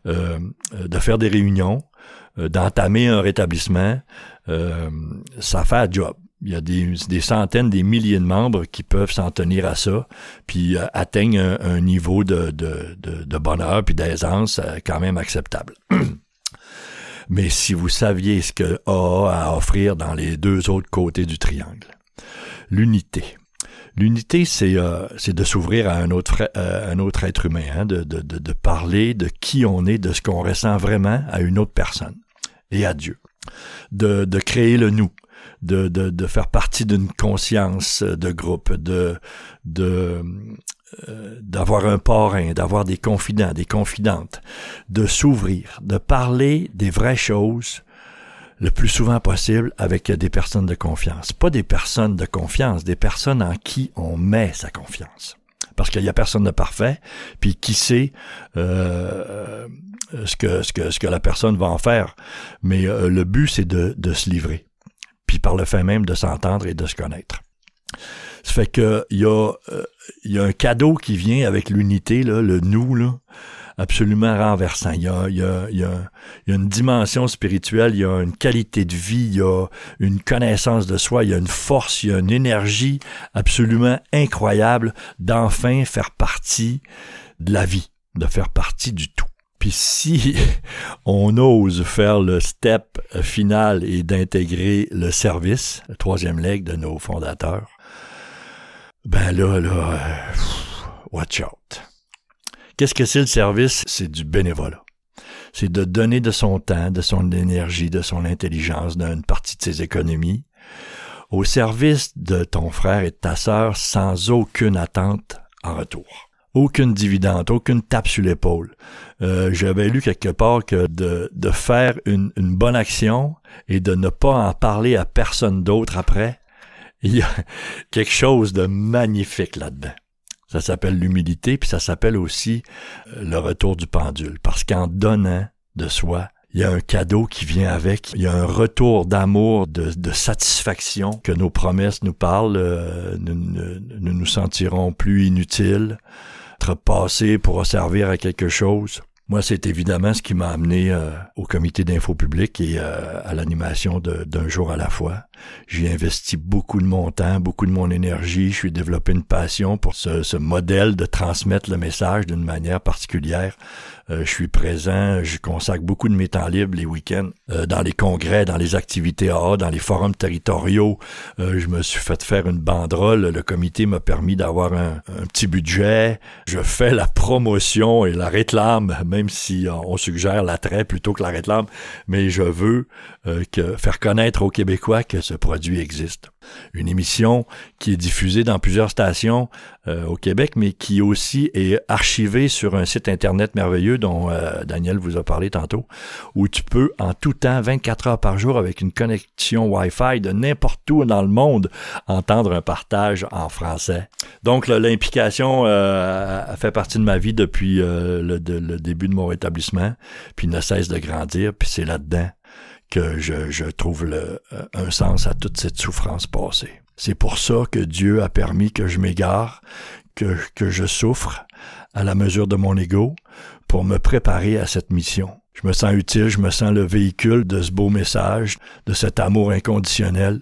euh, de faire des réunions, euh, d'entamer un rétablissement. ça fait un job. Il y a des, des, centaines, des milliers de membres qui peuvent s'en tenir à ça, puis atteignent un, niveau de, de, de, de bonheur puis d'aisance quand même acceptable. [clears throat] mais si vous saviez ce que AA a à offrir dans les deux autres côtés du triangle. L'unité. L'unité, c'est euh, de s'ouvrir à un autre, euh, être humain, hein, de, parler de qui on est, de ce qu'on ressent vraiment à une autre personne et à Dieu. De, de créer le nous, de, de, de faire partie d'une conscience de groupe, de, de, euh, d'avoir un parrain, d'avoir des confidents, des confidentes, de s'ouvrir, de parler des vraies choses le plus souvent possible avec des personnes de confiance. Pas des personnes de confiance, des personnes en qui on met sa confiance. Parce qu'il y a personne de parfait, puis qui sait euh, ce, que, ce, que, ce que la personne va en faire. Mais euh, le but, c'est de, de se livrer. Puis par le fait même de s'entendre et de se connaître. Ça fait que il y a, euh, y a un cadeau qui vient avec l'unité, le nous, là, absolument renversant. Il y, a, y a, il, y a, une dimension spirituelle, il y a une qualité de vie, il y a une connaissance de soi, il y a une force, il y a une énergie absolument incroyable d'enfin faire partie de la vie, de faire partie du tout. Puis si [laughs] on ose faire le step final et d'intégrer le service, le troisième leg de nos fondateurs, ben là, là, watch out. Qu'est-ce que c'est le service? C'est du bénévolat. C'est de donner de son temps, de son énergie, de son intelligence, d'une partie de ses économies, au service de ton frère et de ta sœur sans aucune attente en retour. Aucune dividende, aucune tape sur l'épaule. Euh, J'avais lu quelque part que de, faire une, une bonne action et de ne pas en parler à personne d'autre après, il y a [laughs] quelque chose de magnifique là-dedans. Ça s'appelle l'humilité, puis ça s'appelle aussi euh, le retour du pendule. Parce qu'en donnant de soi, il y a un cadeau qui vient avec, il y a un retour d'amour, de, satisfaction que nos promesses nous parlent. Euh, nous, nous, nous sentirons plus inutiles, être passés pour servir à quelque chose. Moi, c'est évidemment ce qui m'a amené euh, au comité d'info public et euh, à l'animation d'un jour à la fois. J'ai investi beaucoup de mon temps, beaucoup de mon énergie. Je suis développé une passion pour ce, ce modèle de transmettre le message d'une manière particulière euh, je suis présent, je consacre beaucoup de mes temps libres les week-ends euh, dans les congrès, dans les activités AA, dans les forums territoriaux. Euh, je me suis fait faire une banderole. Le comité m'a permis d'avoir un, petit budget. Je fais la promotion et la réclame, même si on suggère l'attrait plutôt que la réclame, mais je veux que faire connaître aux Québécois que ce produit existe. Une émission qui est diffusée dans plusieurs stations au Québec, mais qui aussi est archivée sur un site internet merveilleux dont euh, Daniel vous a parlé tantôt, où tu peux en tout temps, 24 heures par jour, avec une connexion Wi-Fi de n'importe où dans le monde, entendre un partage en français. Donc l'implication euh, fait partie de ma vie depuis euh, le, début de mon rétablissement, puis ne cesse de grandir, puis c'est là-dedans que je, trouve le, un sens à toute cette souffrance passée. C'est pour ça que Dieu a permis que je m'égare, que, que je souffre à la mesure de mon ego, pour me préparer à cette mission. Je me sens utile, je me sens le véhicule de ce beau message, de cet amour inconditionnel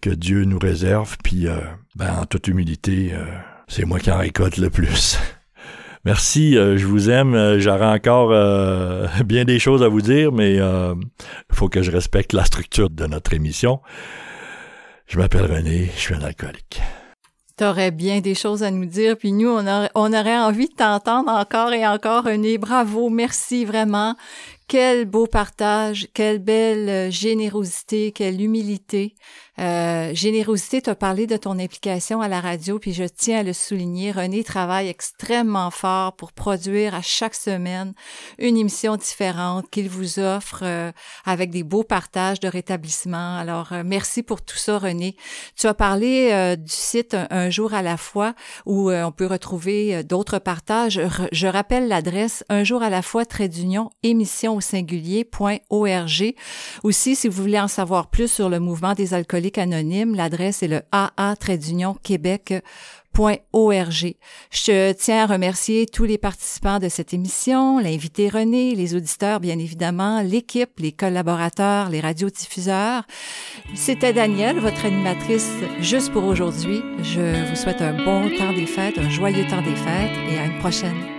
que Dieu nous réserve. Puis, euh, ben, en toute humilité, euh, c'est moi qui en récolte le plus. [laughs] Merci, euh, je vous aime. J'aurais encore [laughs] bien des choses à vous dire, mais il faut que je respecte la structure de notre émission. Je m'appelle René, je suis un alcoolique. Tu aurais bien des choses à nous dire, puis nous, on aurait envie de t'entendre encore et encore, René. Bravo, merci vraiment. Quel beau partage, quelle belle générosité, quelle humilité. Euh, générosité, tu as parlé de ton implication à la radio, puis je tiens à le souligner. René travaille extrêmement fort pour produire à chaque semaine une émission différente qu'il vous offre euh, avec des beaux partages de rétablissement. Alors, euh, merci pour tout ça, René. Tu as parlé du site un, jour à la fois où on peut retrouver d'autres partages. Je rappelle l'adresse un jour à la fois, trait d'union, émission au singulier.org. Aussi, si vous voulez en savoir plus sur le mouvement des alcooliques anonyme. L'adresse est le aa. Je tiens à remercier tous les participants de cette émission, l'invité René, les auditeurs bien évidemment, l'équipe, les collaborateurs, les radiodiffuseurs. C'était Danielle, votre animatrice juste pour aujourd'hui. Je vous souhaite un bon temps des fêtes, un joyeux temps des fêtes et à une prochaine.